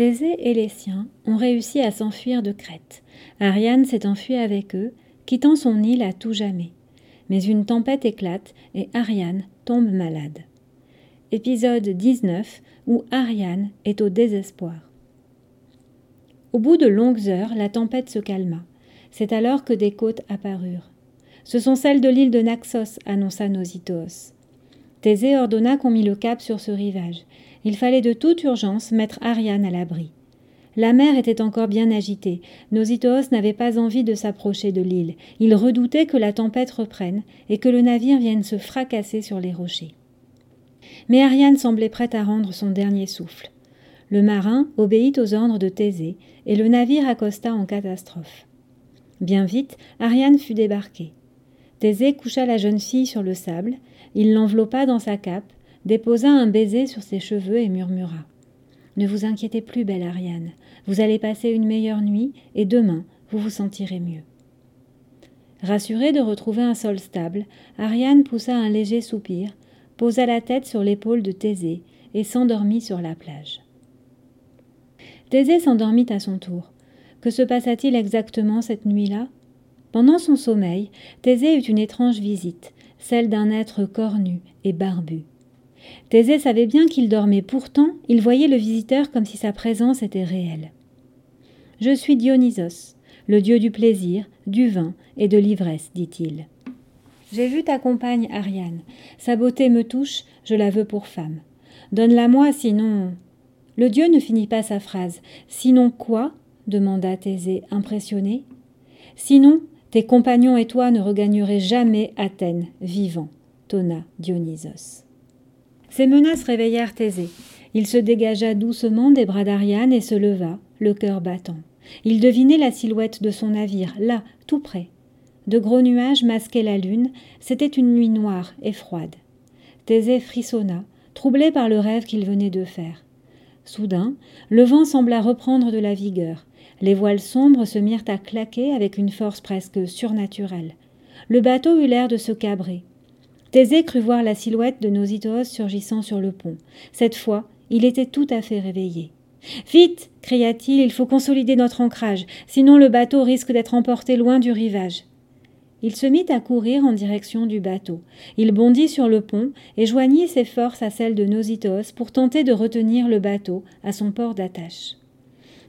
Thésée et les siens ont réussi à s'enfuir de Crète. Ariane s'est enfuie avec eux, quittant son île à tout jamais. Mais une tempête éclate et Ariane tombe malade. Épisode 19 où Ariane est au désespoir. Au bout de longues heures, la tempête se calma. C'est alors que des côtes apparurent. Ce sont celles de l'île de Naxos, annonça Nositoos. Thésée ordonna qu'on mit le cap sur ce rivage. Il fallait de toute urgence mettre Ariane à l'abri. La mer était encore bien agitée. Nositoos n'avait pas envie de s'approcher de l'île. Il redoutait que la tempête reprenne et que le navire vienne se fracasser sur les rochers. Mais Ariane semblait prête à rendre son dernier souffle. Le marin obéit aux ordres de Thésée et le navire accosta en catastrophe. Bien vite, Ariane fut débarquée. Thésée coucha la jeune fille sur le sable, il l'enveloppa dans sa cape, déposa un baiser sur ses cheveux et murmura. Ne vous inquiétez plus, belle Ariane, vous allez passer une meilleure nuit, et demain vous vous sentirez mieux. Rassurée de retrouver un sol stable, Ariane poussa un léger soupir, posa la tête sur l'épaule de Thésée et s'endormit sur la plage. Thésée s'endormit à son tour. Que se passa-t-il exactement cette nuit-là? Pendant son sommeil, Thésée eut une étrange visite, celle d'un être cornu et barbu. Thésée savait bien qu'il dormait, pourtant il voyait le visiteur comme si sa présence était réelle. Je suis Dionysos, le dieu du plaisir, du vin et de l'ivresse, dit-il. J'ai vu ta compagne Ariane. Sa beauté me touche, je la veux pour femme. Donne-la-moi, sinon. Le dieu ne finit pas sa phrase. Sinon quoi? demanda Thésée, impressionné. Sinon, tes compagnons et toi ne regagnerez jamais Athènes vivant, tonna Dionysos. Ces menaces réveillèrent Thésée. Il se dégagea doucement des bras d'Ariane et se leva, le cœur battant. Il devinait la silhouette de son navire, là, tout près. De gros nuages masquaient la lune, c'était une nuit noire et froide. Thésée frissonna, troublé par le rêve qu'il venait de faire. Soudain, le vent sembla reprendre de la vigueur. Les voiles sombres se mirent à claquer avec une force presque surnaturelle. Le bateau eut l'air de se cabrer. Thésée crut voir la silhouette de Nositoos surgissant sur le pont. Cette fois, il était tout à fait réveillé. Vite cria-t-il, il faut consolider notre ancrage, sinon le bateau risque d'être emporté loin du rivage. Il se mit à courir en direction du bateau. Il bondit sur le pont et joignit ses forces à celles de Nositoos pour tenter de retenir le bateau à son port d'attache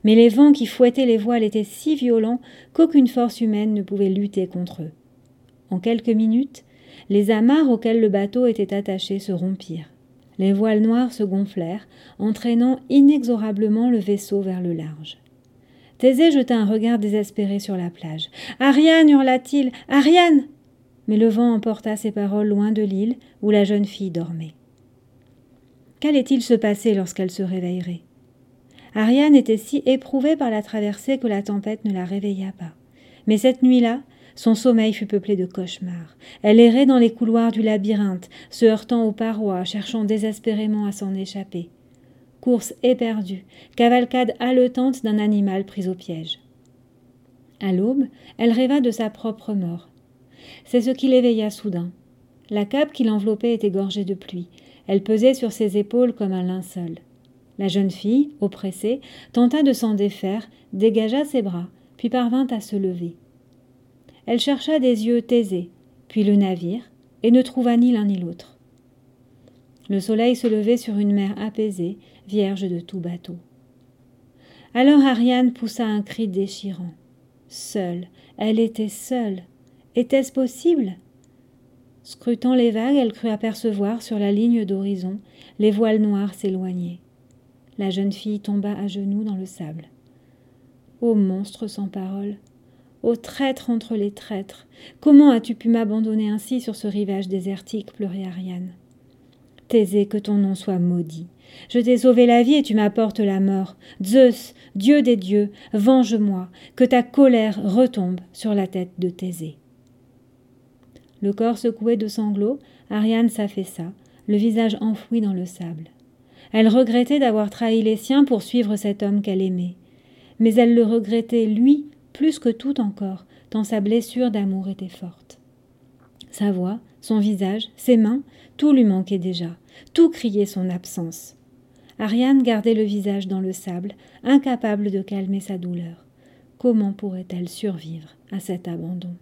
mais les vents qui fouettaient les voiles étaient si violents qu'aucune force humaine ne pouvait lutter contre eux. En quelques minutes, les amarres auxquelles le bateau était attaché se rompirent. Les voiles noires se gonflèrent, entraînant inexorablement le vaisseau vers le large. Thésée jeta un regard désespéré sur la plage. Ariane hurla-t-il. Ariane Mais le vent emporta ses paroles loin de l'île où la jeune fille dormait. Qu'allait-il se passer lorsqu'elle se réveillerait? Ariane était si éprouvée par la traversée que la tempête ne la réveilla pas. Mais cette nuit-là, son sommeil fut peuplé de cauchemars. Elle errait dans les couloirs du labyrinthe, se heurtant aux parois, cherchant désespérément à s'en échapper. Course éperdue, cavalcade haletante d'un animal pris au piège. À l'aube, elle rêva de sa propre mort. C'est ce qui l'éveilla soudain. La cape qui l'enveloppait était gorgée de pluie. Elle pesait sur ses épaules comme un linceul. La jeune fille, oppressée, tenta de s'en défaire, dégagea ses bras, puis parvint à se lever. Elle chercha des yeux taisés, puis le navire, et ne trouva ni l'un ni l'autre. Le soleil se levait sur une mer apaisée, vierge de tout bateau. Alors Ariane poussa un cri déchirant. Seule, elle était seule. Était-ce possible? Scrutant les vagues, elle crut apercevoir sur la ligne d'horizon les voiles noires s'éloigner. La jeune fille tomba à genoux dans le sable. Ô monstre sans parole, ô traître entre les traîtres, comment as-tu pu m'abandonner ainsi sur ce rivage désertique pleurait Ariane. Thésée, que ton nom soit maudit. Je t'ai sauvé la vie et tu m'apportes la mort. Zeus, Dieu des dieux, venge-moi, que ta colère retombe sur la tête de Thésée. Le corps secoué de sanglots, Ariane s'affaissa, le visage enfoui dans le sable. Elle regrettait d'avoir trahi les siens pour suivre cet homme qu'elle aimait. Mais elle le regrettait, lui, plus que tout encore, tant sa blessure d'amour était forte. Sa voix, son visage, ses mains, tout lui manquait déjà, tout criait son absence. Ariane gardait le visage dans le sable, incapable de calmer sa douleur. Comment pourrait-elle survivre à cet abandon?